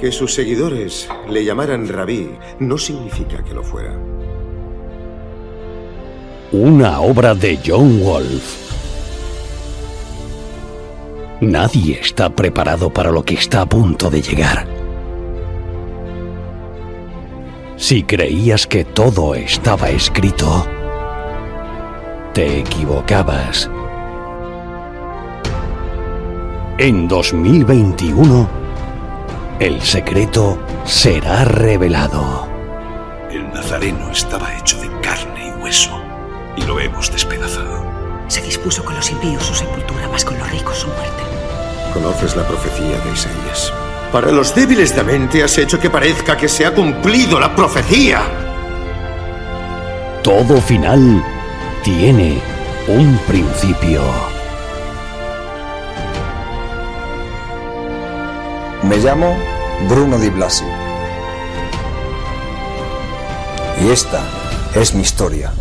Que sus seguidores le llamaran rabí no significa que lo fuera. Una obra de John Wolfe. Nadie está preparado para lo que está a punto de llegar. Si creías que todo estaba escrito, te equivocabas. En 2021, el secreto será revelado. El nazareno estaba hecho de carne y hueso, y lo hemos despedazado. Se dispuso con los impíos su sepultura, más con los ricos su muerte. Conoces la profecía de Isaías. Para los débiles de mente has hecho que parezca que se ha cumplido la profecía. Todo final tiene un principio. Me llamo Bruno Di Blasi. Y esta es mi historia.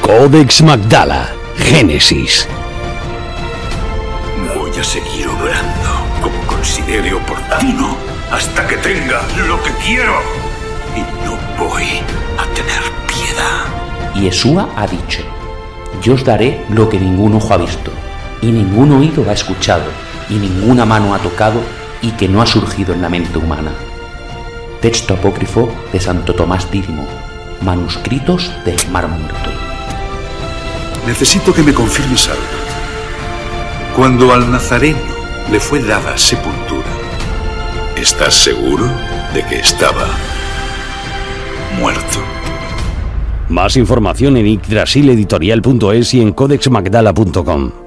Codex Magdala, Génesis. Voy a seguir obrando como considere oportuno hasta que tenga lo que quiero. Y no voy a tener piedad. Yeshua ha dicho, yo os daré lo que ningún ojo ha visto, y ningún oído ha escuchado, y ninguna mano ha tocado, y que no ha surgido en la mente humana. Texto apócrifo de Santo Tomás Dídimo, manuscritos del Mar Muerto. Necesito que me confirmes algo. Cuando al nazareno le fue dada sepultura, ¿estás seguro de que estaba muerto? Más información en yggdrasileditorial.es y en codexmagdala.com.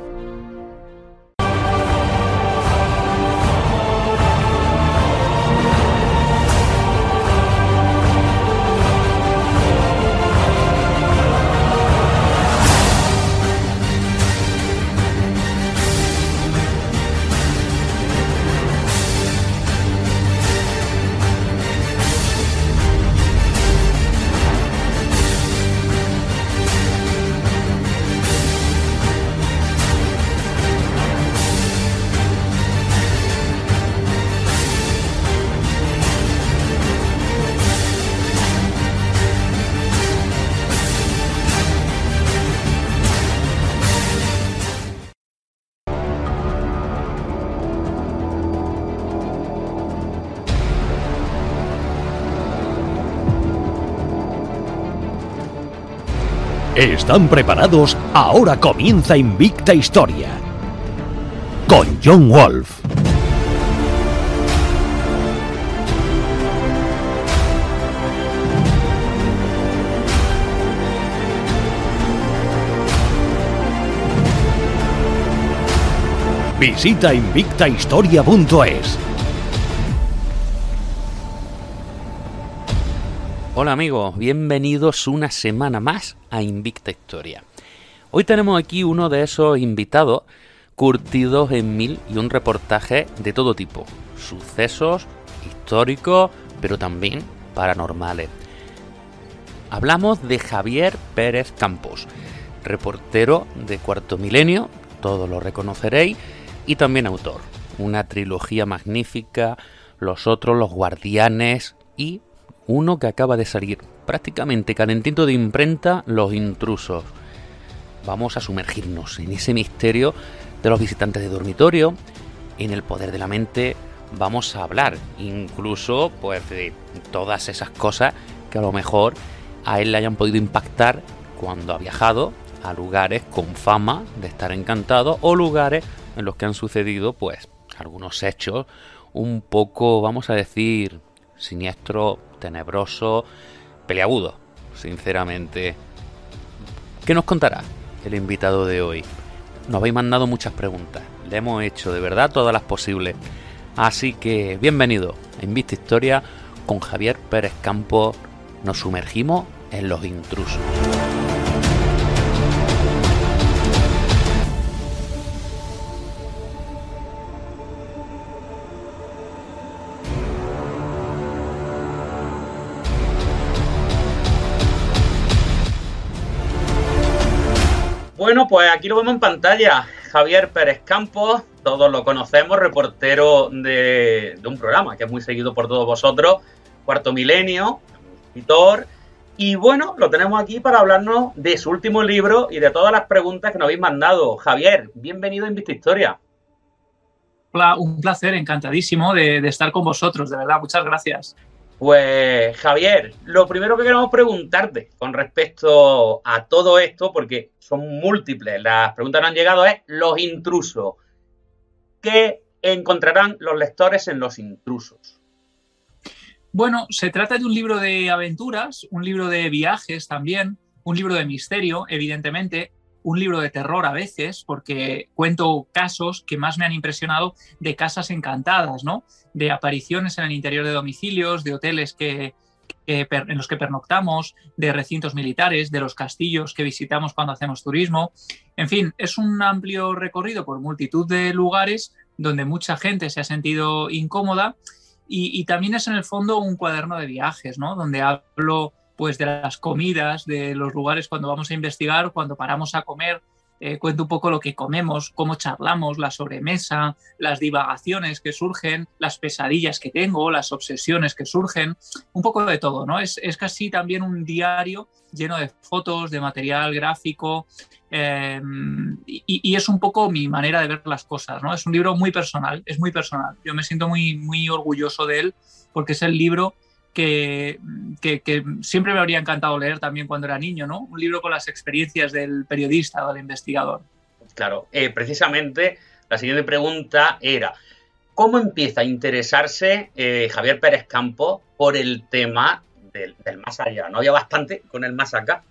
¿Están preparados? Ahora comienza Invicta Historia. Con John Wolf. Visita invictahistoria.es. Hola amigos, bienvenidos una semana más a Invicta Historia. Hoy tenemos aquí uno de esos invitados curtidos en mil y un reportaje de todo tipo, sucesos históricos, pero también paranormales. Hablamos de Javier Pérez Campos, reportero de Cuarto Milenio, todos lo reconoceréis, y también autor. Una trilogía magnífica, Los otros, Los Guardianes y uno que acaba de salir prácticamente calentito de imprenta, Los Intrusos. Vamos a sumergirnos en ese misterio de los visitantes de dormitorio, en el poder de la mente, vamos a hablar incluso pues de todas esas cosas que a lo mejor a él le hayan podido impactar cuando ha viajado a lugares con fama de estar encantado o lugares en los que han sucedido pues algunos hechos un poco, vamos a decir, siniestro, tenebroso, peleagudo, sinceramente. ¿Qué nos contará el invitado de hoy? Nos habéis mandado muchas preguntas, le hemos hecho de verdad todas las posibles. Así que bienvenido a Invista Historia con Javier Pérez Campos. Nos sumergimos en los intrusos. Bueno, pues aquí lo vemos en pantalla. Javier Pérez Campos, todos lo conocemos, reportero de, un programa que es muy seguido por todos vosotros, Cuarto Milenio, escritor. Y bueno, lo tenemos aquí para hablarnos de su último libro y de todas las preguntas que nos habéis mandado. Javier, bienvenido a Invista Historia. Hola, un placer, encantadísimo de, de estar con vosotros, de verdad, muchas gracias. Pues Javier, lo primero que queremos preguntarte con respecto a todo esto, porque son múltiples, las preguntas que han llegado es los intrusos. ¿Qué encontrarán los lectores en los intrusos? Bueno, se trata de un libro de aventuras, un libro de viajes también, un libro de misterio, evidentemente, un libro de terror a veces, porque cuento casos que más me han impresionado de casas encantadas, ¿no? De apariciones en el interior de domicilios, de hoteles que, en los que pernoctamos, de recintos militares, de los castillos que visitamos cuando hacemos turismo. En fin, es un amplio recorrido por multitud de lugares donde mucha gente se ha sentido incómoda y, y también es en el fondo un cuaderno de viajes, ¿no? Donde hablo pues de las comidas, de los lugares cuando vamos a investigar, cuando paramos a comer, eh, cuento un poco lo que comemos, cómo charlamos, la sobremesa, las divagaciones que surgen, las pesadillas que tengo, las obsesiones que surgen, un poco de todo, ¿no? Es, casi también un diario lleno de fotos, de material gráfico, em, y, y, es un poco mi manera de ver las cosas, ¿no? Es un libro muy personal, es muy personal. Yo me siento muy, muy orgulloso de él porque es el libro que, siempre me habría encantado leer también cuando era niño, ¿no? Un libro con las experiencias del periodista o del investigador. Claro, eh, precisamente la siguiente pregunta era, ¿cómo empieza a interesarse eh, Javier Pérez Campos por el tema del, del, más allá? ¿No había bastante con el más acá?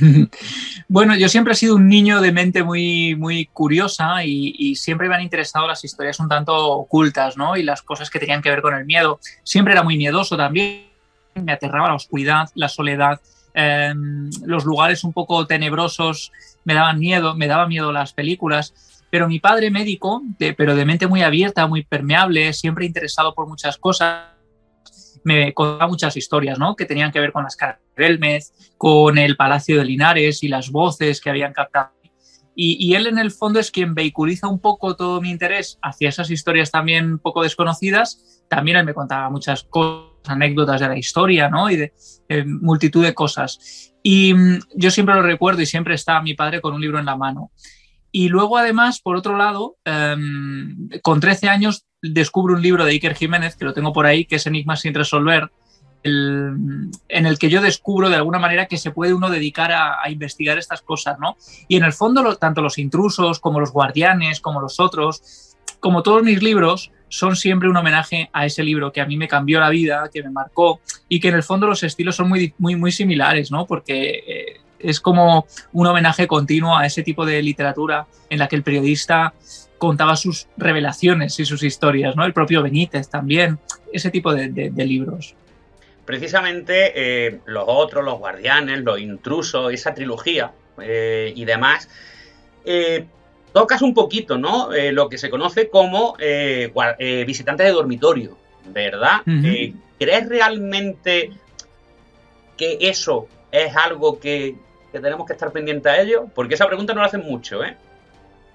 bueno, yo siempre he sido un niño de mente muy, muy curiosa y, siempre me han interesado las historias un tanto ocultas, ¿no? Y las cosas que tenían que ver con el miedo. Siempre era muy miedoso también. Me aterraba la oscuridad, la soledad, em, los lugares un poco tenebrosos me daban miedo, me daban miedo las películas. Pero mi padre médico, pero de mente muy abierta, muy permeable, siempre interesado por muchas cosas, me contaba muchas historias, ¿no? Que tenían que ver con las caras de Belmez, con el Palacio de Linares y las voces que habían captado. Y, él en el fondo es quien vehiculiza un poco todo mi interés hacia esas historias también poco desconocidas. También él me contaba muchas cosas, anécdotas de la historia, ¿no? Y de multitud de cosas. Y mm, yo siempre lo recuerdo y siempre está mi padre con un libro en la mano. Y luego, además, por otro lado, em, con 13 años descubro un libro de Iker Jiménez, que lo tengo por ahí, que es Enigmas sin resolver, en el que yo descubro de alguna manera que se puede uno dedicar a, investigar estas cosas, ¿no? Y en el fondo, tanto los intrusos como los guardianes, como los otros, como todos mis libros, son siempre un homenaje a ese libro que a mí me cambió la vida, que me marcó y que en el fondo los estilos son muy, muy, muy similares, ¿no? Porque eh, es como un homenaje continuo a ese tipo de literatura en la que el periodista contaba sus revelaciones y sus historias, ¿no? El propio Benítez también, ese tipo de, libros. Precisamente eh, los otros, los guardianes, los intrusos, esa trilogía eh, y demás, eh, tocas un poquito, ¿no? lo que se conoce como visitantes de dormitorio, ¿verdad? ¿Crees realmente que eso es algo que, que tenemos que estar pendientes a ello? Porque esa pregunta no la hacen mucho, ¿eh?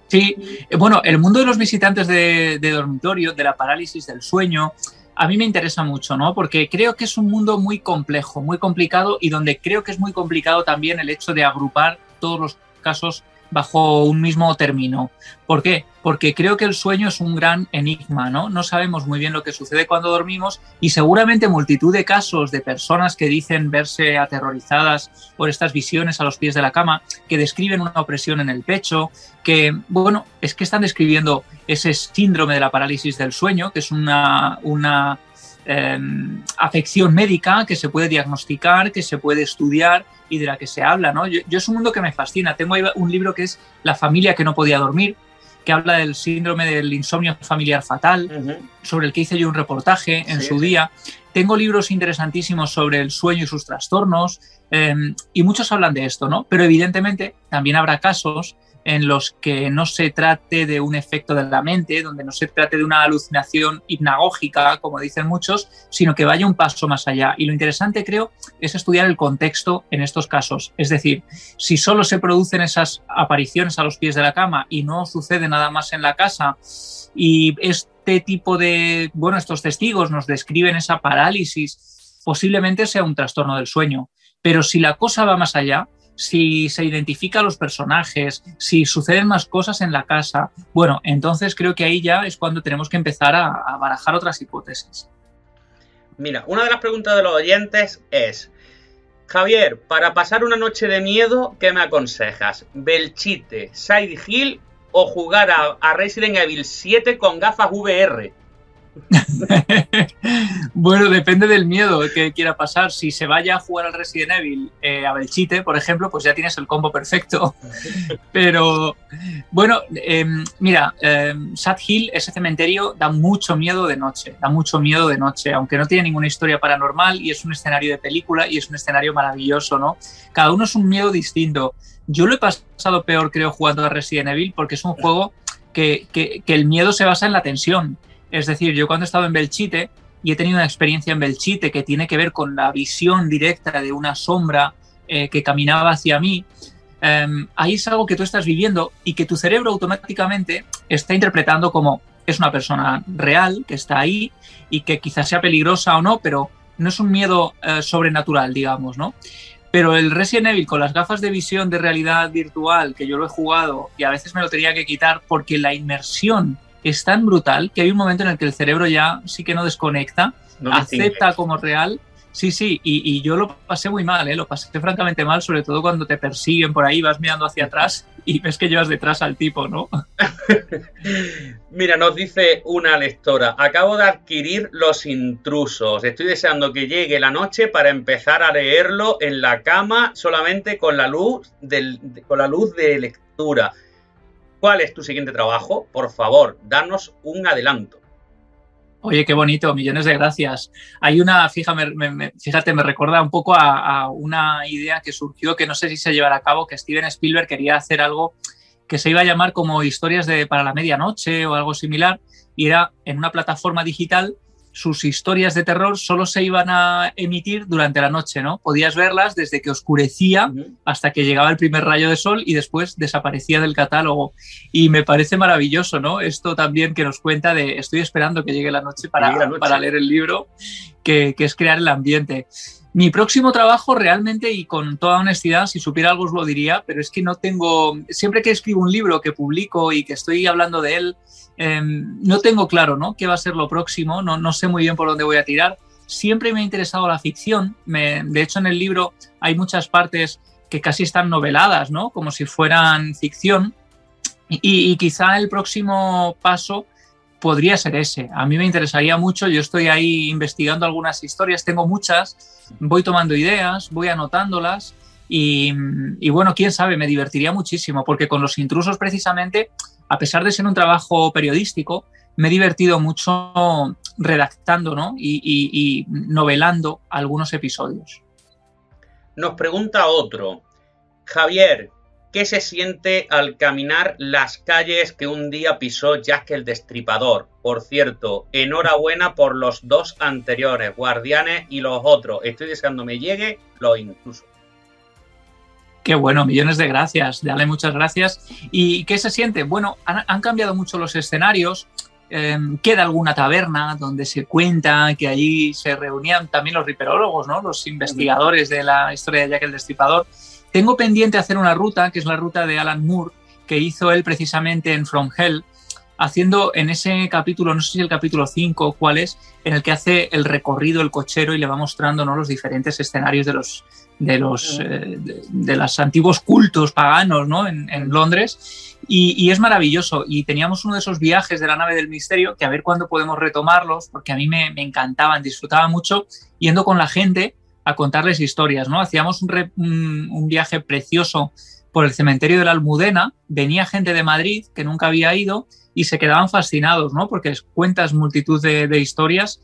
Sí, bueno, el mundo de los visitantes de, dormitorio, de la parálisis del sueño, a mí me interesa mucho, ¿no? Porque creo que es un mundo muy complejo, muy complicado y donde creo que es muy complicado también el hecho de agrupar todos los casos bajo un mismo término. ¿Por qué? Porque creo que el sueño es un gran enigma, ¿no? No sabemos muy bien lo que sucede cuando dormimos y seguramente multitud de casos de personas que dicen verse aterrorizadas por estas visiones a los pies de la cama, que describen una opresión en el pecho, que, bueno, es que están describiendo ese síndrome de la parálisis del sueño, que es una, una em, afección médica que se puede diagnosticar, que se puede estudiar y de la que se habla, ¿no? Yo, es un mundo que me fascina. Tengo ahí un libro que es La familia que no podía dormir, que habla del síndrome del insomnio familiar fatal, sobre el que hice yo un reportaje en su día. Tengo libros interesantísimos sobre el sueño y sus trastornos, em, y muchos hablan de esto, ¿no? Pero evidentemente también habrá casos en los que no se trate de un efecto de la mente, donde no se trate de una alucinación hipnagógica, como dicen muchos, sino que vaya un paso más allá. Y lo interesante, creo, es estudiar el contexto en estos casos. Es decir, si solo se producen esas apariciones a los pies de la cama y no sucede nada más en la casa, y este tipo de, bueno, estos testigos nos describen esa parálisis, posiblemente sea un trastorno del sueño. Pero si la cosa va más allá, si se identifica a los personajes, si suceden más cosas en la casa, bueno, entonces creo que ahí ya es cuando tenemos que empezar a, barajar otras hipótesis. Mira, una de las preguntas de los oyentes es, Javier, para pasar una noche de miedo, ¿qué me aconsejas? ¿Belchite, Side Hill o jugar a, a Resident Evil 7 con gafas VR? bueno, depende del miedo que quiera pasar. Si se vaya a jugar al Resident Evil eh, a Belchite, por ejemplo, pues ya tienes el combo perfecto. Pero bueno, em, mira, eh, Sad Hill, ese cementerio, da mucho miedo de noche, da mucho miedo de noche, aunque no tiene ninguna historia paranormal y es un escenario de película y es un escenario maravilloso, ¿no? Cada uno es un miedo distinto. Yo lo he pasado peor, creo, jugando a Resident Evil porque es un juego que el miedo se basa en la tensión es decir, yo cuando he estado en Belchite y he tenido una experiencia en Belchite que tiene que ver con la visión directa de una sombra eh, que caminaba hacia mí, em, ahí es algo que tú estás viviendo y que tu cerebro automáticamente está interpretando como es una persona real que está ahí y que quizás sea peligrosa o no, pero no es un miedo eh, sobrenatural, digamos, ¿no? Pero el Resident Evil con las gafas de visión de realidad virtual, que yo lo he jugado y a veces me lo tenía que quitar porque la inmersión es tan brutal que hay un momento en el que el cerebro ya sí que no desconecta, acepta como real. Sí, sí, y, yo lo pasé muy mal, ¿eh? lo pasé francamente mal, sobre todo cuando te persiguen por ahí, vas mirando hacia atrás y ves que llevas detrás al tipo, ¿no? Mira, nos dice una lectora, acabo de adquirir Los Intrusos, estoy deseando que llegue la noche para empezar a leerlo en la cama solamente con la luz, del, con la luz de lectura. ¿Cuál es tu siguiente trabajo? Por favor, danos un adelanto. Oye, qué bonito, millones de gracias. Hay una, fíjate, me, fíjate, me recuerda un poco a, una idea que surgió, que no sé si se llevará a cabo, que Steven Spielberg quería hacer algo que se iba a llamar como historias de para la medianoche o algo similar, y era en una plataforma digital sus historias de terror solo se iban a emitir durante la noche, ¿no? Podías verlas desde que oscurecía hasta que llegaba el primer rayo de sol y después desaparecía del catálogo. Y me parece maravilloso, ¿no? Esto también que nos cuenta de estoy esperando que llegue la noche para, para leer el libro, que, que es crear el ambiente. Mi próximo trabajo realmente y con toda honestidad, si supiera algo os lo diría, pero es que no tengo, siempre que escribo un libro que publico y que estoy hablando de él, Em, no tengo claro ¿no? qué va a ser lo próximo, no, no, sé muy bien por dónde voy a tirar. Siempre me ha interesado la ficción. de hecho, en el libro hay muchas partes que casi están noveladas, ¿no? como si fueran ficción. Y, quizá el próximo paso podría ser ese. A mí me interesaría mucho, yo estoy ahí investigando algunas historias, tengo muchas, voy tomando ideas, voy anotándolas y, bueno, quién sabe, me divertiría muchísimo porque con los intrusos precisamente a pesar de ser un trabajo periodístico, me he divertido mucho redactando y, novelando algunos episodios. Nos pregunta otro, Javier, ¿qué se siente al caminar las calles que un día pisó Jack el Destripador? Por cierto, enhorabuena por los dos anteriores, Guardianes y los otros. Estoy deseando me llegue los intrusos. Qué bueno, millones de gracias, dale muchas gracias. ¿Y qué se siente? Bueno, han, cambiado mucho los escenarios. Em, queda alguna taberna donde se cuenta que allí se reunían también los riperólogos, ¿no? los investigadores de la historia de Jack el Destripador. Tengo pendiente hacer una ruta, que es la ruta de Alan Moore, que hizo él precisamente en From Hell, haciendo en ese capítulo, no sé si el capítulo 5 o cuál es, en el que hace el recorrido el cochero y le va mostrando ¿no? los diferentes escenarios de los, de los, eh, de, los antiguos cultos paganos ¿no? en, Londres. Y, es maravilloso. Y teníamos uno de esos viajes de la nave del misterio que a ver cuándo podemos retomarlos, porque a mí me, encantaban, disfrutaba mucho yendo con la gente a contarles historias. ¿no? Hacíamos un, un, viaje precioso por el cementerio de la Almudena. Venía gente de Madrid que nunca había ido y se quedaban fascinados, ¿no? porque cuentas multitud de, de historias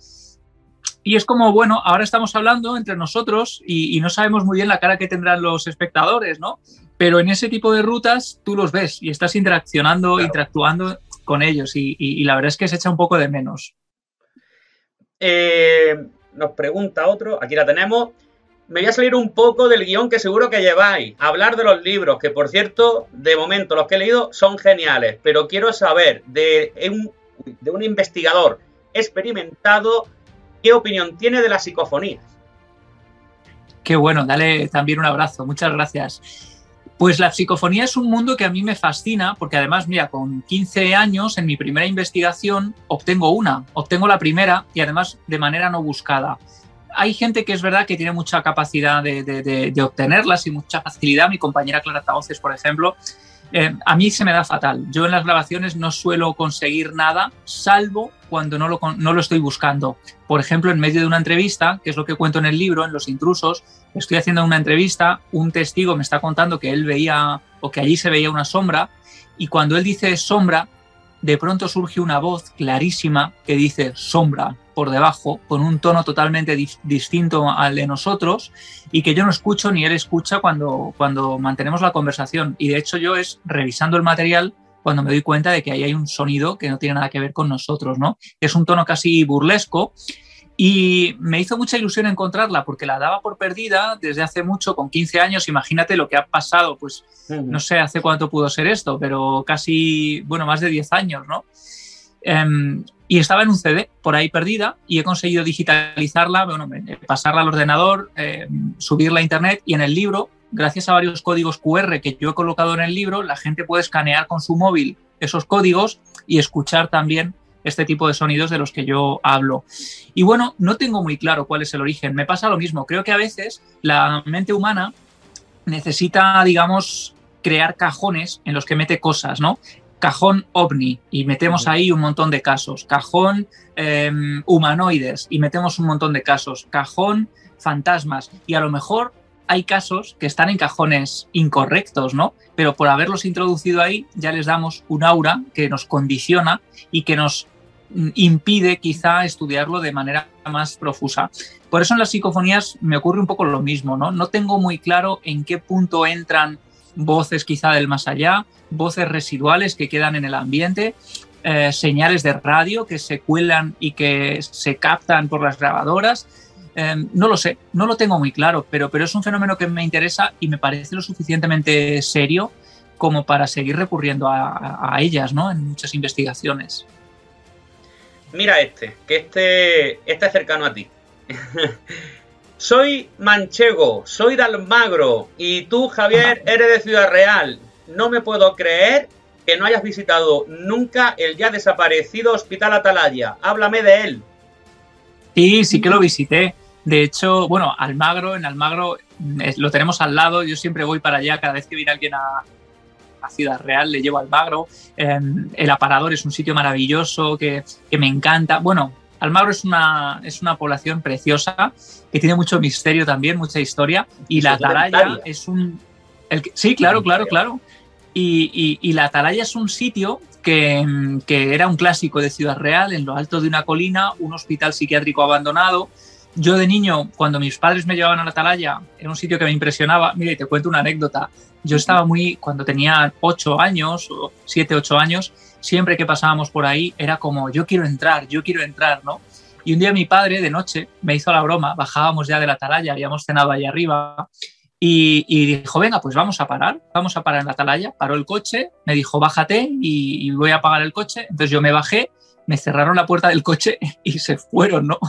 y es como, bueno, ahora estamos hablando entre nosotros y, no sabemos muy bien la cara que tendrán los espectadores, ¿no? pero en ese tipo de rutas tú los ves y estás interaccionando, interactuando con ellos y, la verdad es que se echa un poco de menos. Eh, nos pregunta otro, aquí la tenemos. Me voy a salir un poco del guion que seguro que lleváis. Hablar de los libros, que por cierto, de momento los que he leído son geniales, pero quiero saber de un, de un investigador experimentado qué opinión tiene de las psicofonías. Qué bueno, dale también un abrazo, muchas gracias. Pues la psicofonía es un mundo que a mí me fascina porque además, mira, con 15 años en mi primera investigación obtengo una, obtengo la primera y además de manera no buscada. Hay gente que es verdad que tiene mucha capacidad de, obtenerlas y mucha facilidad. Mi compañera Clara Taoces, por ejemplo, eh, a mí se me da fatal. Yo en las grabaciones no suelo conseguir nada, salvo cuando no lo, no lo estoy buscando. Por ejemplo, en medio de una entrevista, que es lo que cuento en el libro, en Los Intrusos, estoy haciendo una entrevista, un testigo me está contando que él veía o que allí se veía una sombra, y cuando él dice sombra, de pronto surge una voz clarísima que dice sombra por debajo, con un tono totalmente distinto al de nosotros y que yo no escucho ni él escucha cuando, cuando mantenemos la conversación. Y de hecho yo es revisando el material cuando me doy cuenta de que ahí hay un sonido que no tiene nada que ver con nosotros, ¿no? Es un tono casi burlesco y me hizo mucha ilusión encontrarla porque la daba por perdida desde hace mucho, con 15 años. Imagínate lo que ha pasado, pues no sé hace cuánto pudo ser esto, pero casi, bueno, más de 10 años, ¿no? Em, y estaba en un CD por ahí perdida y he conseguido digitalizarla, bueno, pasarla al ordenador, em, subirla a internet y en el libro gracias a varios códigos QR que yo he colocado en el libro, la gente puede escanear con su móvil esos códigos y escuchar también este tipo de sonidos de los que yo hablo. Y bueno, no tengo muy claro cuál es el origen. Me pasa lo mismo. Creo que a veces la mente humana necesita, digamos, crear cajones en los que mete cosas, ¿no? Cajón ovni y metemos ahí un montón de casos. Cajón em, humanoides y metemos un montón de casos. Cajón fantasmas. Y a lo mejor hay casos que están en cajones incorrectos, ¿no? Pero por haberlos introducido ahí ya les damos un aura que nos condiciona y que nos impide quizá estudiarlo de manera más profusa. Por eso en las psicofonías me ocurre un poco lo mismo, ¿no? No tengo muy claro en qué punto entran voces quizá del más allá, voces residuales que quedan en el ambiente, eh, señales de radio que se cuelan y que se captan por las grabadoras Em, no lo sé, no lo tengo muy claro, pero, pero es un fenómeno que me interesa y me parece lo suficientemente serio como para seguir recurriendo a, ellas ¿no? en muchas investigaciones. Mira este, que este, este es cercano a ti. soy manchego, soy de Almagro y tú, Javier, eres de Ciudad Real. No me puedo creer que no hayas visitado nunca el ya desaparecido Hospital Atalaya. Háblame de él. Sí, sí que lo visité. De hecho, bueno, Almagro, en Almagro lo tenemos al lado, yo siempre voy para allá, cada vez que viene alguien a, Ciudad Real le llevo Almagro. Em, el aparador es un sitio maravilloso que, me encanta. Bueno, Almagro es una, es una población preciosa que tiene mucho misterio también, mucha historia. Y la Atalaya es un... El, sí, claro, claro, claro. Y, y, la Atalaya es un sitio que, que, era un clásico de Ciudad Real, en lo alto de una colina, un hospital psiquiátrico abandonado, yo de niño, cuando mis padres me llevaban a la atalaya, era un sitio que me impresionaba. Mire, te cuento una anécdota. Yo estaba muy, cuando tenía ocho años, o siete, ocho años, siempre que pasábamos por ahí era como, yo quiero entrar, yo quiero entrar, ¿no? Y un día mi padre, de noche, me hizo la broma, bajábamos ya de la atalaya, habíamos cenado ahí arriba, y, dijo, venga, pues vamos a parar, vamos a parar en la atalaya. Paró el coche, me dijo, bájate y, y voy a apagar el coche. Entonces yo me bajé me cerraron la puerta del coche y se fueron, ¿no?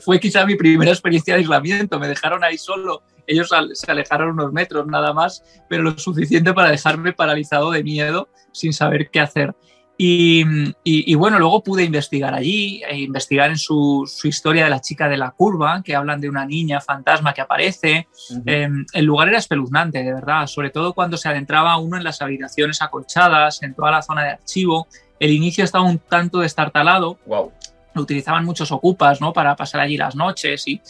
Fue quizá mi primera experiencia de aislamiento, me dejaron ahí solo, ellos se alejaron unos metros nada más, pero lo suficiente para dejarme paralizado de miedo sin saber qué hacer. Y, bueno, luego pude investigar allí, e investigar en su, historia de la chica de la curva, que hablan de una niña fantasma que aparece. Em, el lugar era espeluznante, de verdad, sobre todo cuando se adentraba uno en las habitaciones acolchadas, en toda la zona de archivo el inicio estaba un tanto destartalado. Wow. Lo utilizaban muchos ocupas, ¿no? Para pasar allí las noches y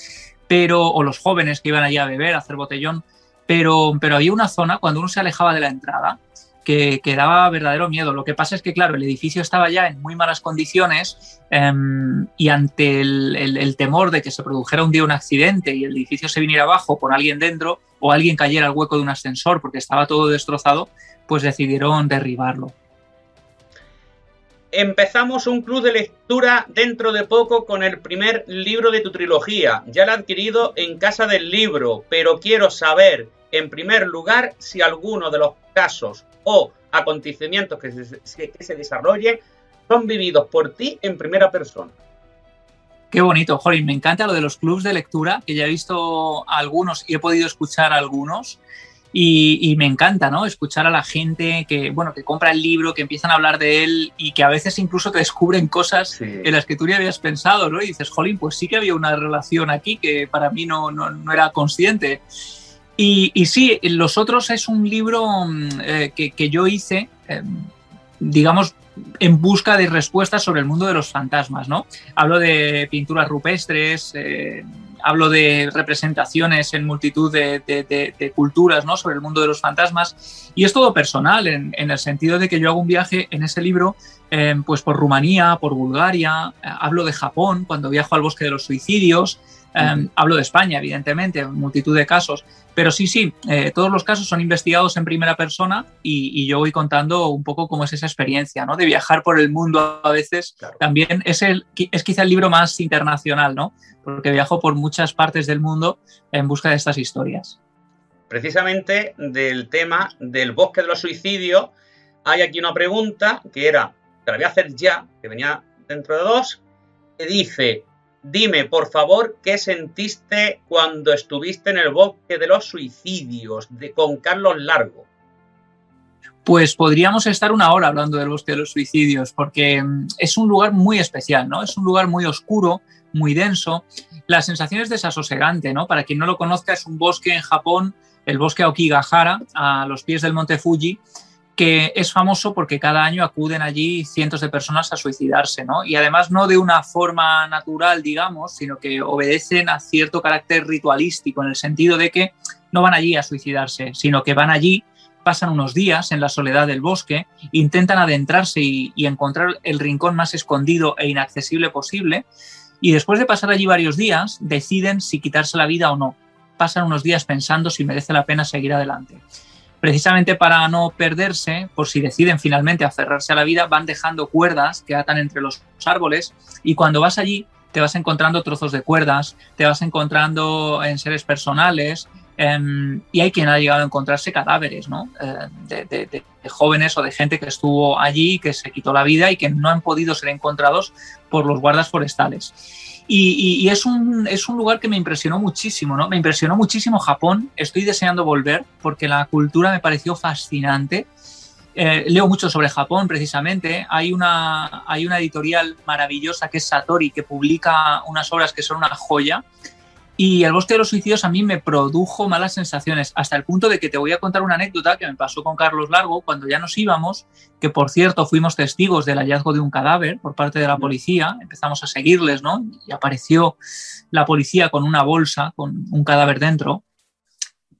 pero o los jóvenes que iban allí a beber, a hacer botellón, pero pero había una zona cuando uno se alejaba de la entrada que, que daba verdadero miedo. Lo que pasa es que, claro, el edificio estaba ya en muy malas condiciones em, y ante el, el, temor de que se produjera un día un accidente y el edificio se viniera abajo con alguien dentro, o alguien cayera al hueco de un ascensor porque estaba todo destrozado, pues decidieron derribarlo. Empezamos un club de lectura dentro de poco con el primer libro de tu trilogía. Ya lo he adquirido en Casa del Libro, pero quiero saber, en primer lugar, si alguno de los casos o acontecimientos que se, desarrollen son vividos por ti en primera persona. Qué bonito, Jolín, me encanta lo de los clubs de lectura, que ya he visto algunos y he podido escuchar algunos. Y, me encanta, ¿no? Escuchar a la gente que, bueno, que compra el libro, que empiezan a hablar de él y que a veces incluso te descubren cosas en las que tú ni habías pensado, ¿no? Y dices, jolín, pues sí que había una relación aquí que para mí no, no, era consciente. Y, y, sí, Los Otros es un libro mm, eh, que, que, yo hice, eh, digamos, en busca de respuestas sobre el mundo de los fantasmas, ¿no? Hablo de pinturas rupestres, eh, hablo de representaciones en multitud de, culturas, ¿no? Sobre el mundo de los fantasmas y es todo personal en, el sentido de que yo hago un viaje en ese libro, eh, pues por Rumanía, por Bulgaria, eh, hablo de Japón cuando viajo al bosque de los suicidios, hablo de España, evidentemente, en multitud de casos, pero sí, sí, eh, todos los casos son investigados en primera persona y, yo voy contando un poco cómo es esa experiencia, ¿no? De viajar por el mundo a veces. También es, el, es quizá el libro más internacional, ¿no? Porque viajo por muchas partes del mundo en busca de estas historias. Precisamente del tema del bosque de los suicidios, hay aquí una pregunta que era, te la voy a hacer ya, que venía dentro de dos, que dice, Dime, por favor, qué sentiste cuando estuviste en el bosque de los suicidios con Carlos Largo. Pues podríamos estar una hora hablando del bosque de los suicidios, porque mm, es un lugar muy especial, ¿no? Es un lugar muy oscuro, muy denso. La sensación es desasosegante, ¿no? Para quien no lo conozca, es un bosque en Japón, el bosque Aokigahara, a los pies del monte Fuji, que es famoso porque cada año acuden allí cientos de personas a suicidarse, ¿no? Y además no de una forma natural, digamos, sino que obedecen a cierto carácter ritualístico, en el sentido de que no van allí a suicidarse, sino que van allí, pasan unos días en la soledad del bosque, intentan adentrarse y, y encontrar el rincón más escondido e inaccesible posible, y después de pasar allí varios días, deciden si quitarse la vida o no. Pasan unos días pensando si merece la pena seguir adelante precisamente para no perderse, por si deciden finalmente aferrarse a la vida, van dejando cuerdas que atan entre los árboles y cuando vas allí te vas encontrando trozos de cuerdas, te vas encontrando en seres personales em, y hay quien ha llegado a encontrarse cadáveres ¿no? Eh, de, jóvenes o de gente que estuvo allí, que se quitó la vida y que no han podido ser encontrados por los guardas forestales. Y, es, un, es, un, lugar que me impresionó muchísimo, ¿no? Me impresionó muchísimo Japón. Estoy deseando volver porque la cultura me pareció fascinante. Eh, leo mucho sobre Japón, precisamente. Hay una, hay una editorial maravillosa que es Satori, que publica unas obras que son una joya. Y el bosque de los suicidios a mí me produjo malas sensaciones, hasta el punto de que te voy a contar una anécdota que me pasó con Carlos Largo cuando ya nos íbamos, que por cierto fuimos testigos del hallazgo de un cadáver por parte de la policía, empezamos a seguirles, ¿no? Y apareció la policía con una bolsa, con un cadáver dentro.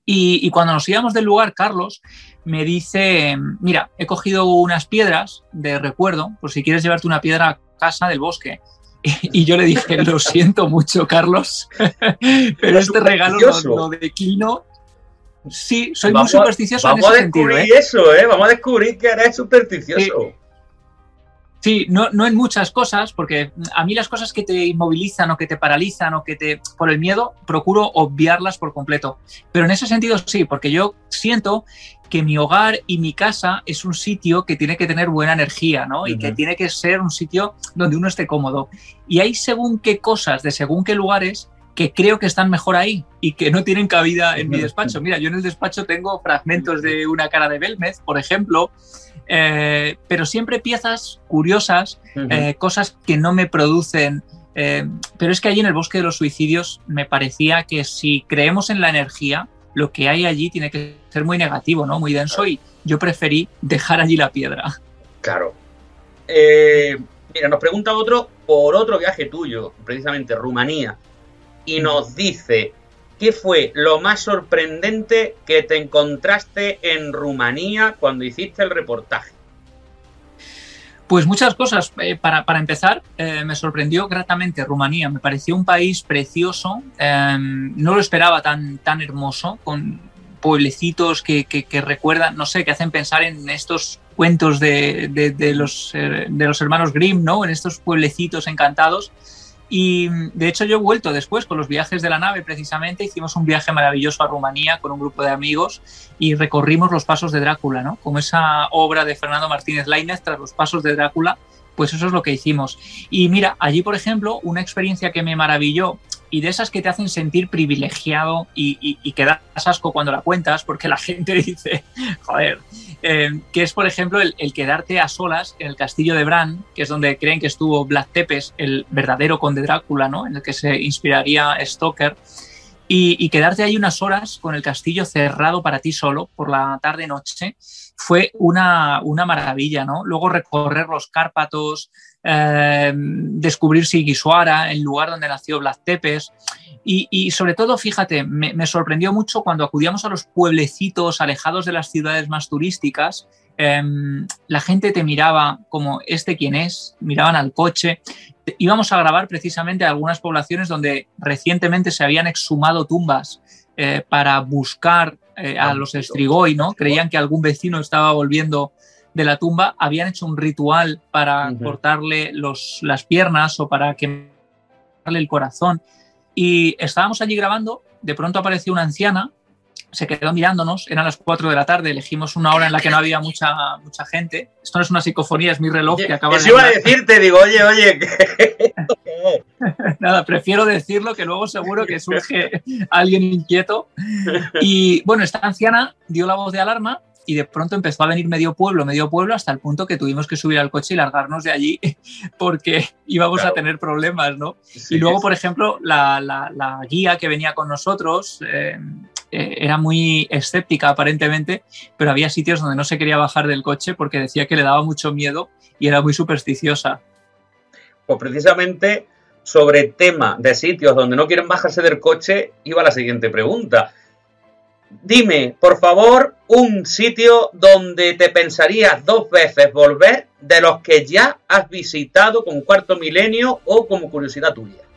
Y, y cuando nos íbamos del lugar, Carlos me dice, mira, he cogido unas piedras de recuerdo, por si quieres llevarte una piedra a casa del bosque Y yo le dije, lo siento mucho, Carlos, pero este regalo lo, declino. Sí, soy muy supersticioso vamos en ese a descubrir ¿eh? eso, ¿eh? Vamos a descubrir que eres supersticioso. Sí, no, no, en muchas cosas, porque a mí las cosas que te inmovilizan o que te paralizan o que te... por el miedo, procuro obviarlas por completo. Pero en ese sentido sí, porque yo siento que mi hogar y mi casa es un sitio que tiene que tener buena energía, ¿no? Y que tiene que ser un sitio donde uno esté cómodo. Y hay según qué cosas, de según qué lugares, que creo que están mejor ahí y que no tienen cabida en mi despacho. Mira, yo en el despacho tengo fragmentos de una cara de Belmez, por ejemplo, eh, pero siempre piezas curiosas, eh, cosas que no me producen... Eh, pero es que allí en el bosque de los suicidios me parecía que si creemos en la energía, lo que hay allí tiene que ser muy negativo, ¿no? Muy denso y yo preferí dejar allí la piedra. Claro. Eh, mira, nos pregunta otro por otro viaje tuyo, precisamente Rumanía, y nos dice, ¿qué fue lo más sorprendente que te encontraste en Rumanía cuando hiciste el reportaje? Pues muchas cosas. Eh, para, para, empezar, eh, me sorprendió gratamente Rumanía. Me pareció un país precioso. Em, no lo esperaba tan, tan hermoso, con pueblecitos que, que, recuerdan, no sé, que hacen pensar en estos cuentos de, de, de los, eh, de los hermanos Grimm, ¿no? En estos pueblecitos encantados. Y de hecho yo he vuelto después con los viajes de la nave precisamente, hicimos un viaje maravilloso a Rumanía con un grupo de amigos y recorrimos los pasos de Drácula, ¿no? Como esa obra de Fernando Martínez Lainez tras los pasos de Drácula, pues eso es lo que hicimos. Y mira, allí por ejemplo, una experiencia que me maravilló y de esas que te hacen sentir privilegiado y, y, que asco cuando la cuentas, porque la gente dice, joder, eh, que es por ejemplo el, el, quedarte a solas en el castillo de Bran, que es donde creen que estuvo Vlad Tepes, el verdadero conde Drácula, ¿no? en el que se inspiraría Stoker. Y, y, quedarte ahí unas horas con el castillo cerrado para ti solo por la tarde-noche fue una, una, maravilla, ¿no? Luego recorrer los Cárpatos, eh, descubrir Sigisuara, el lugar donde nació Vlad Tepes. Y, sobre todo, fíjate, me, sorprendió mucho cuando acudíamos a los pueblecitos alejados de las ciudades más turísticas. Eh, la gente te miraba como este quién es, miraban al coche. Íbamos a grabar precisamente algunas poblaciones donde recientemente se habían exhumado tumbas eh, para buscar eh, a los Strigoi, ¿no? Creían que algún vecino estaba volviendo de la tumba, habían hecho un ritual para uh -huh. cortarle los, las piernas o para quemarle el corazón. Y estábamos allí grabando, de pronto apareció una anciana, se quedó mirándonos, eran las 4 de la tarde, elegimos una hora en la que no había mucha, mucha gente. Esto no es una psicofonía, es mi reloj que acaba eso de... iba a decirte, digo, oye, oye. Nada, prefiero decirlo que luego seguro que surge alguien inquieto. Y bueno, esta anciana dio la voz de alarma y de pronto empezó a venir medio pueblo, medio pueblo, hasta el punto que tuvimos que subir al coche y largarnos de allí porque íbamos claro. a tener problemas, ¿no? Sí, y luego, por ejemplo, la, la, la, guía que venía con nosotros eh, eh, era muy escéptica aparentemente, pero había sitios donde no se quería bajar del coche porque decía que le daba mucho miedo y era muy supersticiosa. Pues precisamente sobre tema de sitios donde no quieren bajarse del coche, iba la siguiente pregunta. Dime, por favor, un sitio donde te pensarías dos veces volver de los que ya has visitado con cuarto milenio o como curiosidad tuya.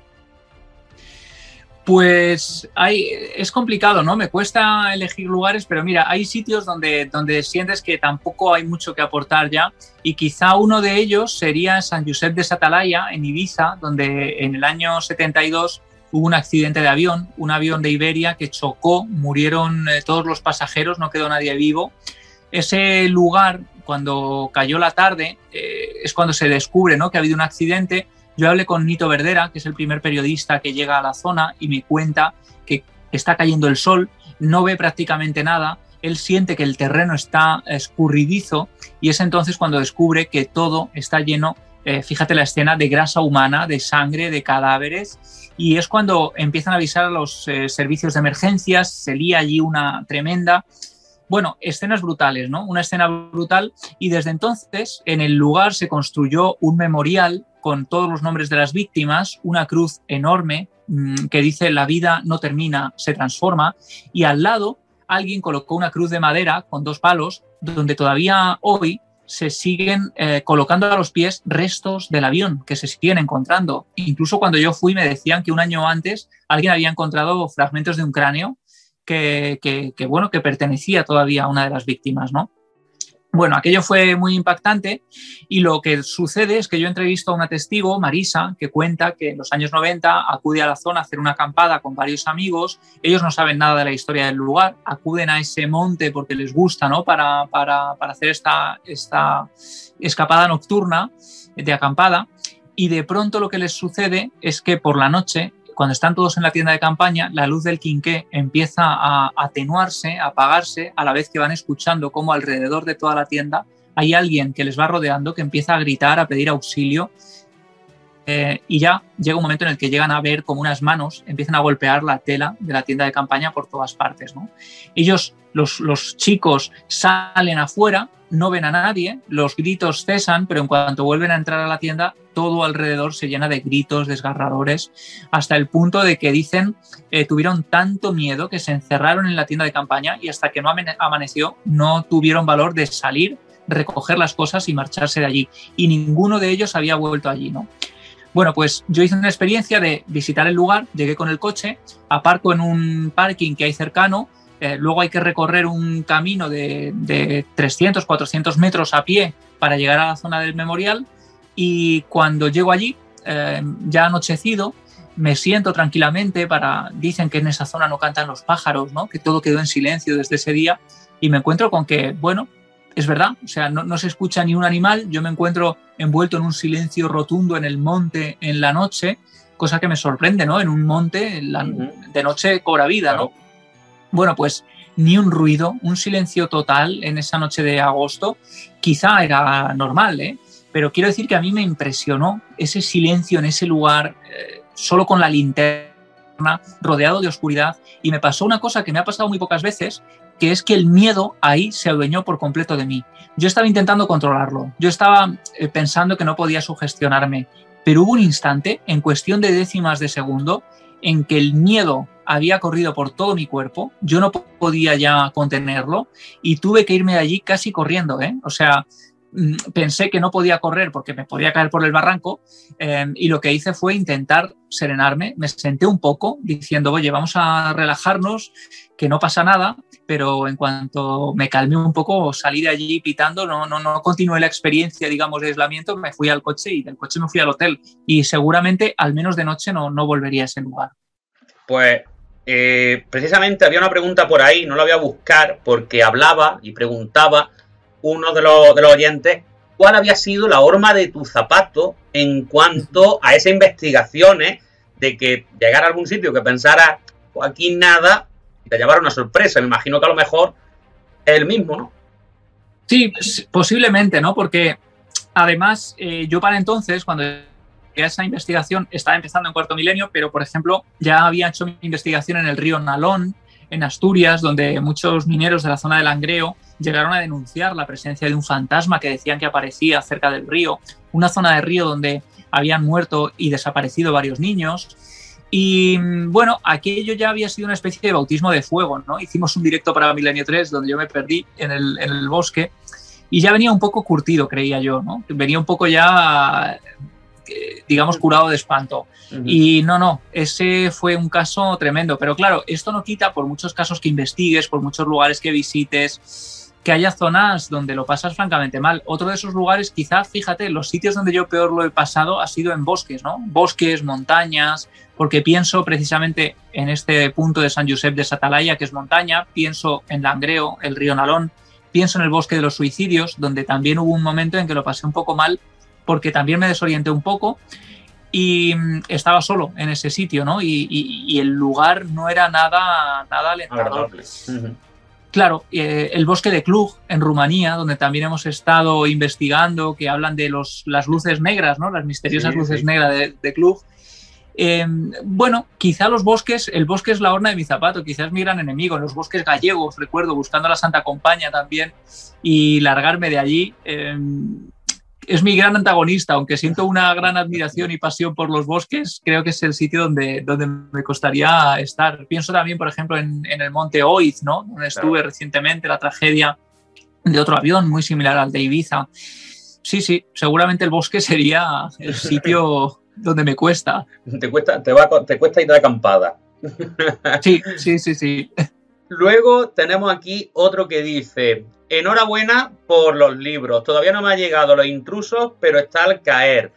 Pues hay, es complicado, ¿no? Me cuesta elegir lugares, pero mira, hay sitios donde, donde sientes que tampoco hay mucho que aportar ya y quizá uno de ellos sería San Josep de Satalaya, en Ibiza, donde en el año 72 hubo un accidente de avión, un avión de Iberia que chocó, murieron eh, todos los pasajeros, no quedó nadie vivo. Ese lugar, cuando cayó la tarde, eh, es cuando se descubre ¿no? que ha habido un accidente. Yo hablé con Nito Verdera, que es el primer periodista que llega a la zona y me cuenta que está cayendo el sol, no ve prácticamente nada, él siente que el terreno está escurridizo y es entonces cuando descubre que todo está lleno eh, fíjate la escena de grasa humana, de sangre, de cadáveres, y es cuando empiezan a avisar a los eh, servicios de emergencias, se lía allí una tremenda. Bueno, escenas brutales, ¿no? Una escena brutal, y desde entonces en el lugar se construyó un memorial con todos los nombres de las víctimas, una cruz enorme mmm, que dice la vida no termina, se transforma, y al lado alguien colocó una cruz de madera con dos palos, donde todavía hoy se siguen eh, colocando a los pies restos del avión que se siguen encontrando. Incluso cuando yo fui me decían que un año antes alguien había encontrado fragmentos de un cráneo que, que bueno, que pertenecía todavía a una de las víctimas, ¿no? Bueno, aquello fue muy impactante y lo que sucede es que yo entrevisto a una testigo, Marisa, que cuenta que en los años 90 acude a la zona a hacer una acampada con varios amigos, ellos no saben nada de la historia del lugar, acuden a ese monte porque les gusta, ¿no? Para, para, para hacer esta, esta escapada nocturna de acampada. Y de pronto lo que les sucede es que por la noche cuando están todos en la tienda de campaña, la luz del quinqué empieza a atenuarse, a apagarse, a la vez que van escuchando cómo alrededor de toda la tienda hay alguien que les va rodeando, que empieza a gritar, a pedir auxilio. Eh, y ya llega un momento en el que llegan a ver como unas manos empiezan a golpear la tela de la tienda de campaña por todas partes. ¿no? Ellos, los, los chicos, salen afuera, no ven a nadie, los gritos cesan, pero en cuanto vuelven a entrar a la tienda, todo alrededor se llena de gritos desgarradores, hasta el punto de que dicen eh, tuvieron tanto miedo que se encerraron en la tienda de campaña y hasta que no amaneció no tuvieron valor de salir recoger las cosas y marcharse de allí. Y ninguno de ellos había vuelto allí, ¿no? Bueno, pues yo hice una experiencia de visitar el lugar, llegué con el coche, aparco en un parking que hay cercano, eh, luego hay que recorrer un camino de, 300, 400 metros a pie para llegar a la zona del memorial y cuando llego allí, eh, ya anochecido, me siento tranquilamente para, dicen que en esa zona no cantan los pájaros, ¿no? que todo quedó en silencio desde ese día y me encuentro con que, bueno, es verdad, o sea, no, se escucha ni un animal, yo me encuentro envuelto en un silencio rotundo en el monte en la noche, cosa que me sorprende, ¿no? En un monte de noche cobra vida, ¿no? Bueno, pues ni un ruido, un silencio total en esa noche de agosto, quizá era normal, ¿eh? Pero quiero decir que a mí me impresionó ese silencio en ese lugar, eh, solo con la linterna, rodeado de oscuridad, y me pasó una cosa que me ha pasado muy pocas veces, que es que el miedo ahí se adueñó por completo de mí. Yo estaba intentando controlarlo, yo estaba eh, pensando que no podía sugestionarme, pero hubo un instante, en cuestión de décimas de segundo, en que el miedo había corrido por todo mi cuerpo, yo no podía ya contenerlo y tuve que irme de allí casi corriendo, ¿eh? O sea, Mm, pensé que no podía correr porque me podía caer por el barranco eh, y lo que hice fue intentar serenarme. Me senté un poco diciendo, oye, vamos a relajarnos, que no pasa nada, pero en cuanto me calmé un poco, salí de allí pitando, no, no, no continué la experiencia, digamos, de aislamiento, me fui al coche y del coche me fui al hotel y seguramente al menos de noche no, no volvería a ese lugar. Pues eh, precisamente había una pregunta por ahí, no la voy a buscar porque hablaba y preguntaba uno de los, de los oyentes cuál había sido la horma de tu zapato en cuanto a esas investigaciones de que llegar a algún sitio que pensara pues aquí nada te llevara una sorpresa. Me imagino que a lo mejor es el mismo, ¿no? Sí, posiblemente, ¿no? Porque además eh, yo para entonces, cuando esa investigación estaba empezando en cuarto milenio, pero por ejemplo ya había hecho mi investigación en el río Nalón, en Asturias, donde muchos mineros de la zona del Langreo llegaron a denunciar la presencia de un fantasma que decían que aparecía cerca del río, una zona de río donde habían muerto y desaparecido varios niños. Y bueno, aquello ya había sido una especie de bautismo de fuego, ¿no? Hicimos un directo para Milenio 3 donde yo me perdí en el, en el bosque y ya venía un poco curtido, creía yo, ¿no? Venía un poco ya digamos, curado de espanto. Y no, no, ese fue un caso tremendo. Pero claro, esto no quita, por muchos casos que investigues, por muchos lugares que visites, que haya zonas donde lo pasas francamente mal. Otro de esos lugares, quizás, fíjate, los sitios donde yo peor lo he pasado ha sido en bosques, ¿no? Bosques, montañas, porque pienso precisamente en este punto de San Josep de Satalaya, que es montaña, pienso en Langreo, el río Nalón, pienso en el bosque de los suicidios, donde también hubo un momento en que lo pasé un poco mal porque también me desorienté un poco y mm, estaba solo en ese sitio, ¿no? Y, el lugar no era nada, nada alentador. Claro, eh, el bosque de Klug, en Rumanía, donde también hemos estado investigando, que hablan de los, las luces negras, ¿no? Las misteriosas luces negras de, de Klug. Eh, bueno, quizá los bosques, el bosque es la horna de mi zapato, quizás mi gran enemigo. En los bosques gallegos, recuerdo, buscando la Santa Compañía también y largarme de allí. Eh, es mi gran antagonista, aunque siento una gran admiración y pasión por los bosques, creo que es el sitio donde, donde me costaría estar. Pienso también, por ejemplo, en, el monte Oiz, ¿no? donde estuve recientemente, la tragedia de otro avión muy similar al de Ibiza. Sí, sí, seguramente el bosque sería el sitio donde me cuesta. Te cuesta, te va, te cuesta ir de acampada. Sí, sí, sí, sí. Luego tenemos aquí otro que dice, Enhorabuena por los libros. Todavía no me ha llegado los intrusos, pero está al caer.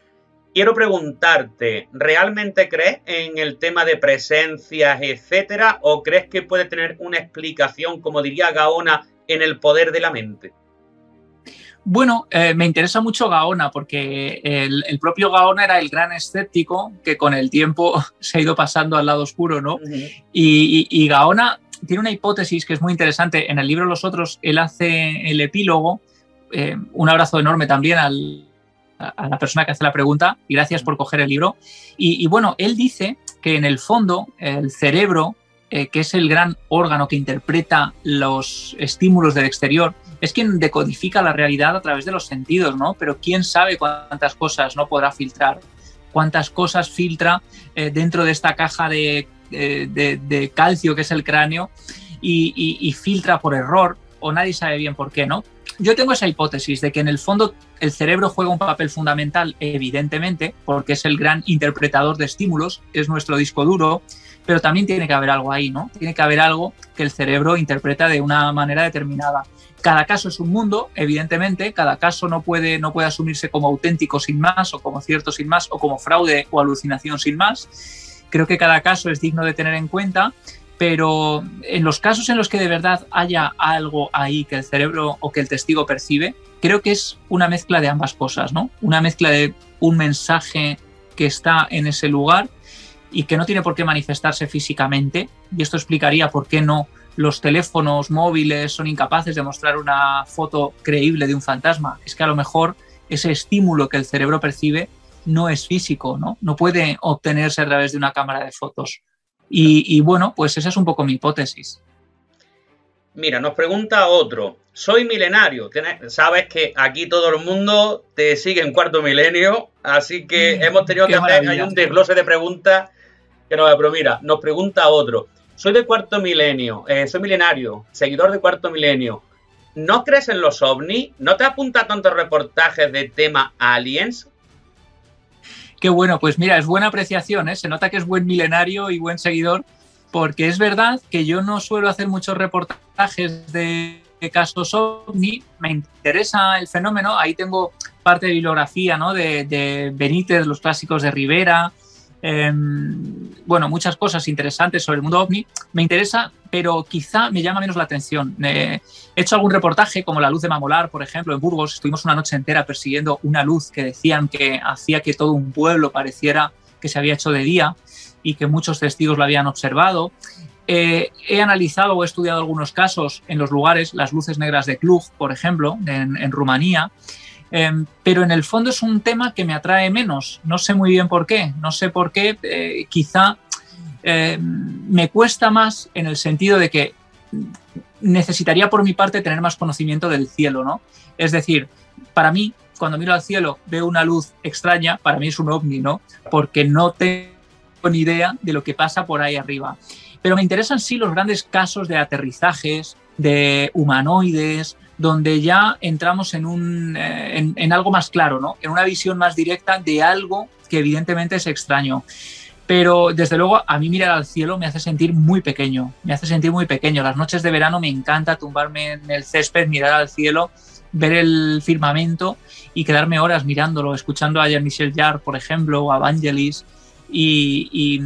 Quiero preguntarte, ¿realmente crees en el tema de presencias, etcétera, o crees que puede tener una explicación, como diría Gaona, en el poder de la mente? Bueno, eh, me interesa mucho Gaona porque el, propio Gaona era el gran escéptico que con el tiempo se ha ido pasando al lado oscuro, ¿no? y, Gaona tiene una hipótesis que es muy interesante. En el libro Los Otros, él hace el epílogo. Eh, un abrazo enorme también a, la persona que hace la pregunta y gracias por coger el libro. Y, bueno, él dice que en el fondo el cerebro, eh, que es el gran órgano que interpreta los estímulos del exterior, es quien decodifica la realidad a través de los sentidos, ¿no? Pero quién sabe cuántas cosas no podrá filtrar, cuántas cosas filtra eh, dentro de esta caja de de, calcio que es el cráneo y, filtra por error o nadie sabe bien por qué, ¿no? yo tengo esa hipótesis de que en el fondo el cerebro juega un papel fundamental, evidentemente, porque es el gran interpretador de estímulos, es nuestro disco duro, pero también tiene que haber algo ahí, ¿no? Tiene que haber algo que el cerebro interpreta de una manera determinada. Cada caso es un mundo, evidentemente, cada caso no puede, no puede asumirse como auténtico sin más, o como cierto sin más, o como fraude o alucinación sin más. Creo que cada caso es digno de tener en cuenta, pero en los casos en los que de verdad haya algo ahí que el cerebro o que el testigo percibe, creo que es una mezcla de ambas cosas, ¿no? Una mezcla de un mensaje que está en ese lugar y que no tiene por qué manifestarse físicamente, y esto explicaría por qué no los teléfonos móviles son incapaces de mostrar una foto creíble de un fantasma. Es que a lo mejor ese estímulo que el cerebro percibe no es físico, ¿no? No puede obtenerse a través de una cámara de fotos. Y, bueno, pues esa es un poco mi hipótesis. Mira, nos pregunta otro. Soy milenario. Sabes que aquí todo el mundo te sigue en cuarto milenio, así que mm, hemos tenido que hacer un desglose de preguntas que no, pero mira, nos pregunta otro. Soy de cuarto milenio, eh, soy milenario, seguidor de cuarto milenio. ¿No crees en los ovnis? ¿No te apunta tantos reportajes de tema aliens? Qué bueno, pues mira, es buena apreciación, ¿eh? se nota que es buen milenario y buen seguidor, porque es verdad que yo no suelo hacer muchos reportajes de casos ovni, me interesa el fenómeno, ahí tengo parte de bibliografía ¿no? de, de Benítez, los clásicos de Rivera, Em, bueno, muchas cosas interesantes sobre el mundo ovni. Me interesa, pero quizá me llama menos la atención. he hecho algún reportaje, como la luz de Mamolar, por ejemplo, en Burgos. Estuvimos una noche entera persiguiendo una luz que decían que hacía que todo un pueblo pareciera que se había hecho de día y que muchos testigos lo habían observado. Eh, he analizado o he estudiado algunos casos en los lugares, las luces negras de Klug, por ejemplo, en Rumanía. Em, pero en el fondo es un tema que me atrae menos. No sé muy bien por qué. No sé por qué. Eh, quizá em, me cuesta más en el sentido de que necesitaría por mi parte tener más conocimiento del cielo, ¿no? Es decir, para mí, cuando miro al cielo, veo una luz extraña, para mí es un ovni, ¿no? Porque no tengo ni idea de lo que pasa por ahí arriba. Pero me interesan sí los grandes casos de aterrizajes, de humanoides, donde ya entramos en, un, eh, en, algo más claro, ¿no? en una visión más directa de algo que evidentemente es extraño. Pero desde luego a mí mirar al cielo me hace sentir muy pequeño, me hace sentir muy pequeño. Las noches de verano me encanta tumbarme en el césped, mirar al cielo, ver el firmamento y quedarme horas mirándolo, escuchando a Jean-Michel Jarre, por ejemplo, o a Vangelis. y, y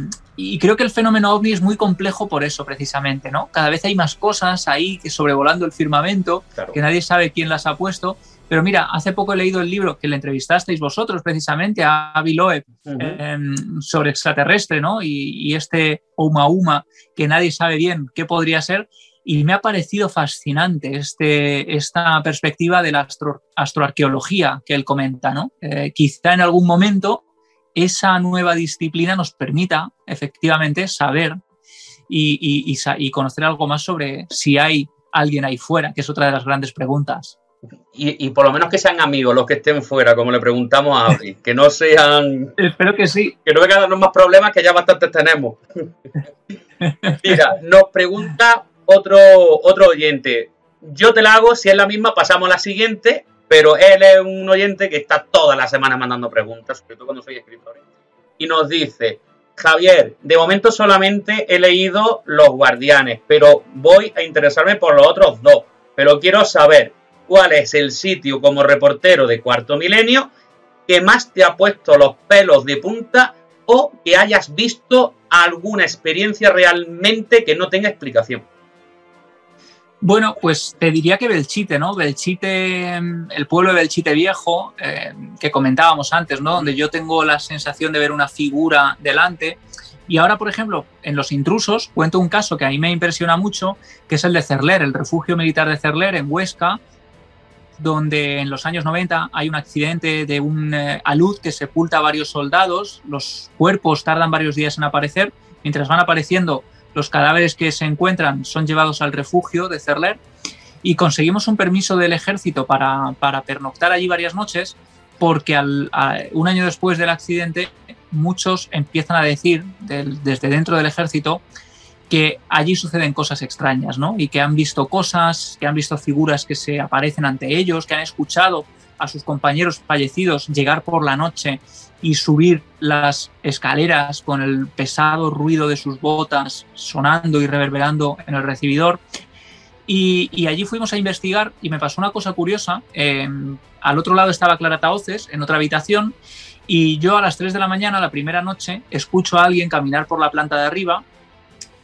creo que el fenómeno ovni es muy complejo por eso, precisamente, ¿no? Cada vez hay más cosas ahí que sobrevolando el firmamento, que nadie sabe quién las ha puesto. Pero mira, hace poco he leído el libro que le entrevistasteis vosotros, precisamente, a Avi Loeb, em, sobre extraterrestre, ¿no? Y, este Uma Uma, que nadie sabe bien qué podría ser. Y me ha parecido fascinante este, esta perspectiva de la astroarqueología que él comenta, ¿no? Eh, quizá en algún momento esa nueva disciplina nos permita efectivamente saber y, conocer algo más sobre si hay alguien ahí fuera, que es otra de las grandes preguntas. Y, por lo menos que sean amigos los que estén fuera, como le preguntamos a Abri, que no sean... Espero que sí. Que no vengan a darnos más problemas que ya bastantes tenemos. Mira, nos pregunta otro, otro oyente. Yo te la hago, si es la misma pasamos a la siguiente pero él es un oyente que está toda la semana mandando preguntas, sobre todo cuando soy escritor. Y nos dice, Javier, de momento solamente he leído Los Guardianes, pero voy a interesarme por los otros dos. Pero quiero saber cuál es el sitio como reportero de Cuarto Milenio que más te ha puesto los pelos de punta o que hayas visto alguna experiencia realmente que no tenga explicación. Bueno, pues te diría que Belchite, ¿no? Belchite, el pueblo de Belchite Viejo, eh, que comentábamos antes, ¿no? Donde yo tengo la sensación de ver una figura delante. Y ahora, por ejemplo, en Los Intrusos, cuento un caso que a mí me impresiona mucho, que es el de Cerler, el refugio militar de Cerler en Huesca, donde en los años 90 hay un accidente de un eh, alud que sepulta a varios soldados, los cuerpos tardan varios días en aparecer, mientras van apareciendo los cadáveres que se encuentran son llevados al refugio de Cerler y conseguimos un permiso del ejército para, pernoctar allí varias noches porque un año después del accidente muchos empiezan a decir desde dentro del ejército que allí suceden cosas extrañas, ¿no? Y que han visto cosas, que han visto figuras que se aparecen ante ellos, que han escuchado a sus compañeros fallecidos llegar por la noche y subir las escaleras con el pesado ruido de sus botas sonando y reverberando en el recibidor. Y, allí fuimos a investigar y me pasó una cosa curiosa. Em, al otro lado estaba Clara Taoces, en otra habitación, y yo a las 3 de la mañana, la primera noche, escucho a alguien caminar por la planta de arriba.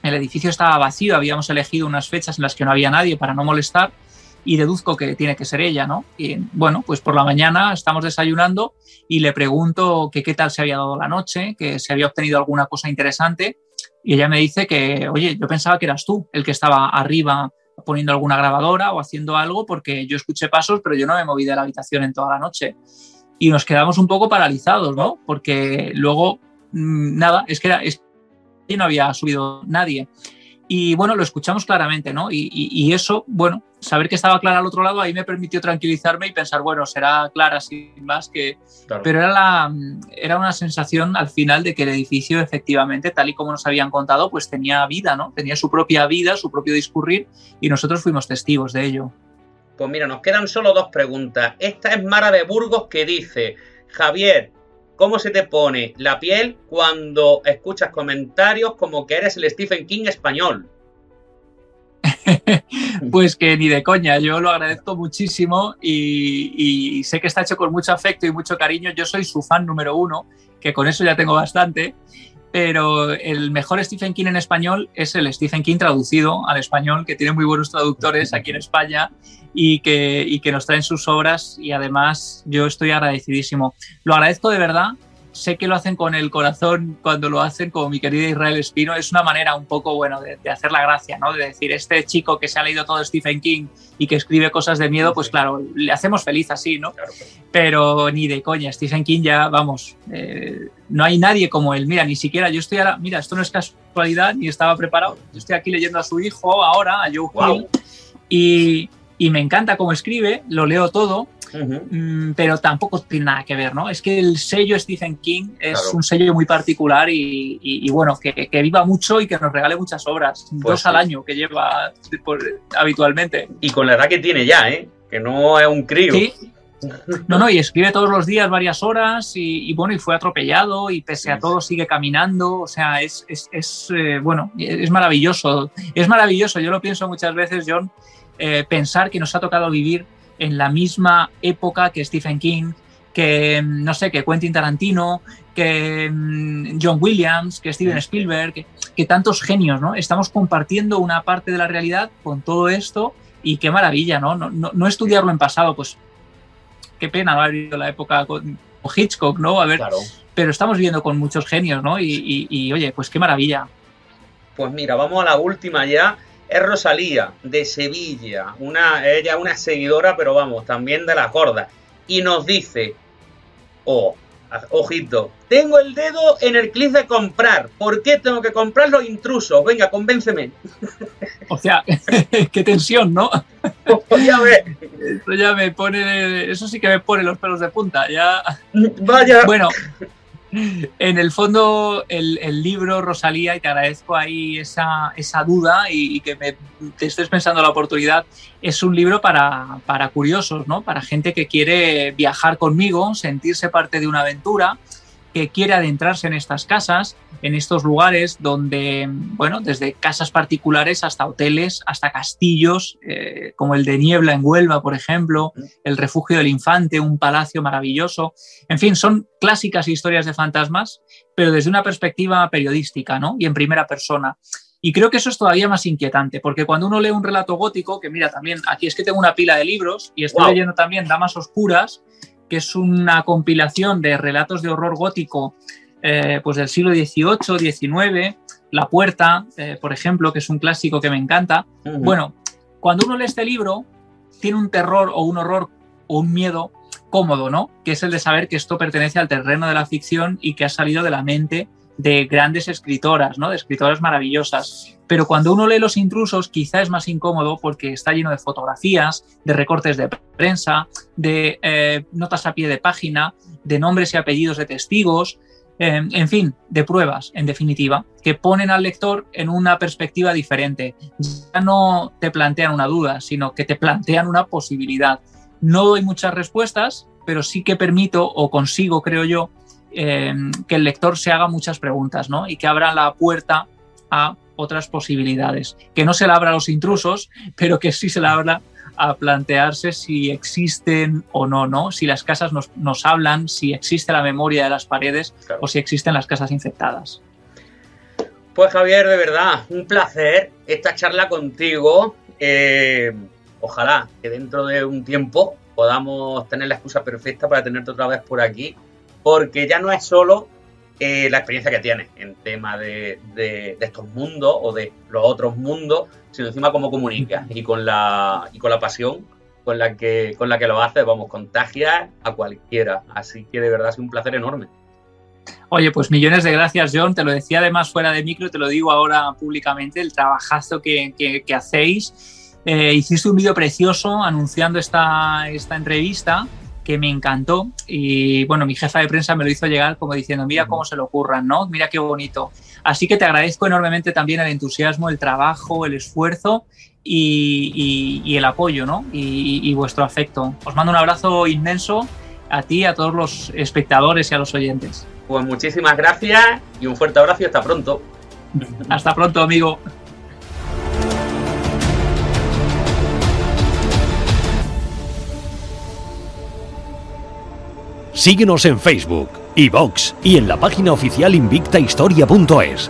El edificio estaba vacío, habíamos elegido unas fechas en las que no había nadie para no molestar y deduzco que tiene que ser ella, ¿no? Y bueno, pues por la mañana estamos desayunando y le pregunto que qué tal se había dado la noche, que se había obtenido alguna cosa interesante y ella me dice que, oye, yo pensaba que eras tú el que estaba arriba poniendo alguna grabadora o haciendo algo porque yo escuché pasos, pero yo no me moví de la habitación en toda la noche. Y nos quedamos un poco paralizados, ¿no? Porque luego, mm, nada, es que, era, es que no había subido nadie. Y bueno, lo escuchamos claramente, ¿no? Y, eso, bueno, saber que estaba Clara al otro lado ahí me permitió tranquilizarme y pensar, bueno, será Clara sin más que... Pero era, la, era una sensación al final de que el edificio efectivamente, tal y como nos habían contado, pues tenía vida, ¿no? Tenía su propia vida, su propio discurrir y nosotros fuimos testigos de ello. Pues mira, nos quedan solo dos preguntas. Esta es Mara de Burgos que dice, Javier, ¿Cómo se te pone la piel cuando escuchas comentarios como que eres el Stephen King español? pues que ni de coña, yo lo agradezco muchísimo y, sé que está hecho con mucho afecto y mucho cariño. Yo soy su fan número uno, que con eso ya tengo bastante, pero el mejor Stephen King en español es el Stephen King traducido al español, que tiene muy buenos traductores aquí en España y que, y que nos traen sus obras y además yo estoy agradecidísimo. Lo agradezco de verdad sé que lo hacen con el corazón cuando lo hacen, como mi querida Israel Espino, es una manera un poco, bueno, de, hacer la gracia, ¿no? De decir, este chico que se ha leído todo Stephen King y que escribe cosas de miedo, pues claro, le hacemos feliz así, ¿no? Pero ni de coña, Stephen King ya, vamos, eh, no hay nadie como él. Mira, ni siquiera yo estoy ahora, mira, esto no es casualidad, ni estaba preparado. Yo estoy aquí leyendo a su hijo ahora, a Joe Hill, y, y me encanta cómo escribe, lo leo todo Mm, pero tampoco tiene nada que ver, ¿no? Es que el sello Stephen King es un sello muy particular y, bueno, que, viva mucho y que nos regale muchas obras, pues dos al año que lleva habitualmente. Y con la edad que tiene ya, ¿eh? Que no es un crío. Sí. No, no, y escribe todos los días varias horas y, bueno, y fue atropellado y pese a todo sigue caminando, o sea, es, es, eh, bueno, es maravilloso, es maravilloso, yo lo pienso muchas veces, John, eh, pensar que nos ha tocado vivir en la misma época que Stephen King, que, no sé, que Quentin Tarantino, que mm, John Williams, que Steven Spielberg, que, tantos genios, ¿no? Estamos compartiendo una parte de la realidad con todo esto y qué maravilla, ¿no? No, no, estudiarlo en pasado, pues qué pena no haber vivido la época con, Hitchcock, ¿no? A ver, pero estamos viviendo con muchos genios, ¿no? Y, y oye, pues qué maravilla. Pues mira, vamos a la última ya es Rosalía, de Sevilla, una, ella una seguidora, pero vamos, también de la gorda. Y nos dice, oh, ojito, tengo el dedo en el clic de comprar. ¿Por qué tengo que comprar los intrusos? Venga, convénceme. O sea, qué tensión, ¿no? Pues ya ve. Eso ya me pone, eso sí que me pone los pelos de punta. Ya. Vaya. Bueno, en el fondo, el, libro, Rosalía, y te agradezco ahí esa, esa duda y, que me, te estés pensando la oportunidad, es un libro para, para curiosos, ¿no? para gente que quiere viajar conmigo, sentirse parte de una aventura que quiere adentrarse en estas casas, en estos lugares donde, bueno, desde casas particulares hasta hoteles, hasta castillos, eh, como el de Niebla en Huelva, por ejemplo, el Refugio del Infante, un palacio maravilloso. En fin, son clásicas historias de fantasmas, pero desde una perspectiva periodística, ¿no? Y en primera persona. Y creo que eso es todavía más inquietante, porque cuando uno lee un relato gótico, que mira también, aquí es que tengo una pila de libros y estoy leyendo también Damas Oscuras, que es una compilación de relatos de horror gótico eh, pues del siglo XVIII, XIX, La Puerta, eh, por ejemplo, que es un clásico que me encanta. Bueno, cuando uno lee este libro, tiene un terror o un horror o un miedo cómodo, ¿no? Que es el de saber que esto pertenece al terreno de la ficción y que ha salido de la mente de grandes escritoras, ¿no? De escritoras maravillosas. Pero cuando uno lee Los intrusos, quizá es más incómodo porque está lleno de fotografías, de recortes de prensa, de eh, notas a pie de página, de nombres y apellidos de testigos. eh, en fin, de pruebas, en definitiva, que ponen al lector en una perspectiva diferente. Ya no te plantean una duda, sino que te plantean una posibilidad. No doy muchas respuestas, pero sí que permito o consigo, creo yo, eh, que el lector se haga muchas preguntas ¿no? y que abra la puerta a otras posibilidades. Que no se la abra a los intrusos, pero que sí se la abra a plantearse si existen o no, ¿no? Si las casas nos, nos hablan, si existe la memoria de las paredes Claro. o si existen las casas infectadas. Pues Javier, de verdad, un placer esta charla contigo. Eh, ojalá que dentro de un tiempo podamos tener la excusa perfecta para tenerte otra vez por aquí, porque ya no es solo eh, la experiencia que tienes en tema de, de- de estos mundos o de los otros mundos, sino encima cómo comunicas y con la, y con la pasión con la que con la que lo haces, vamos, contagias a cualquiera. Así que de verdad es un placer enorme. Oye, pues millones de gracias, John. Te lo decía además fuera de micro, te lo digo ahora públicamente, el trabajazo que, que- que hacéis. Eh, hiciste un vídeo precioso anunciando esta, esta entrevista que me encantó y bueno, mi jefa de prensa me lo hizo llegar como diciendo, mira cómo se lo ocurran, ¿no? Mira qué bonito. Así que te agradezco enormemente también el entusiasmo, el trabajo, el esfuerzo y, y- y el apoyo, ¿no? Y, y vuestro afecto. Os mando un abrazo inmenso a ti, a todos los espectadores y a los oyentes. Pues muchísimas gracias y un fuerte abrazo y hasta pronto. Hasta pronto, amigo. Síguenos en Facebook, iVox y en la página oficial invictahistoria.es.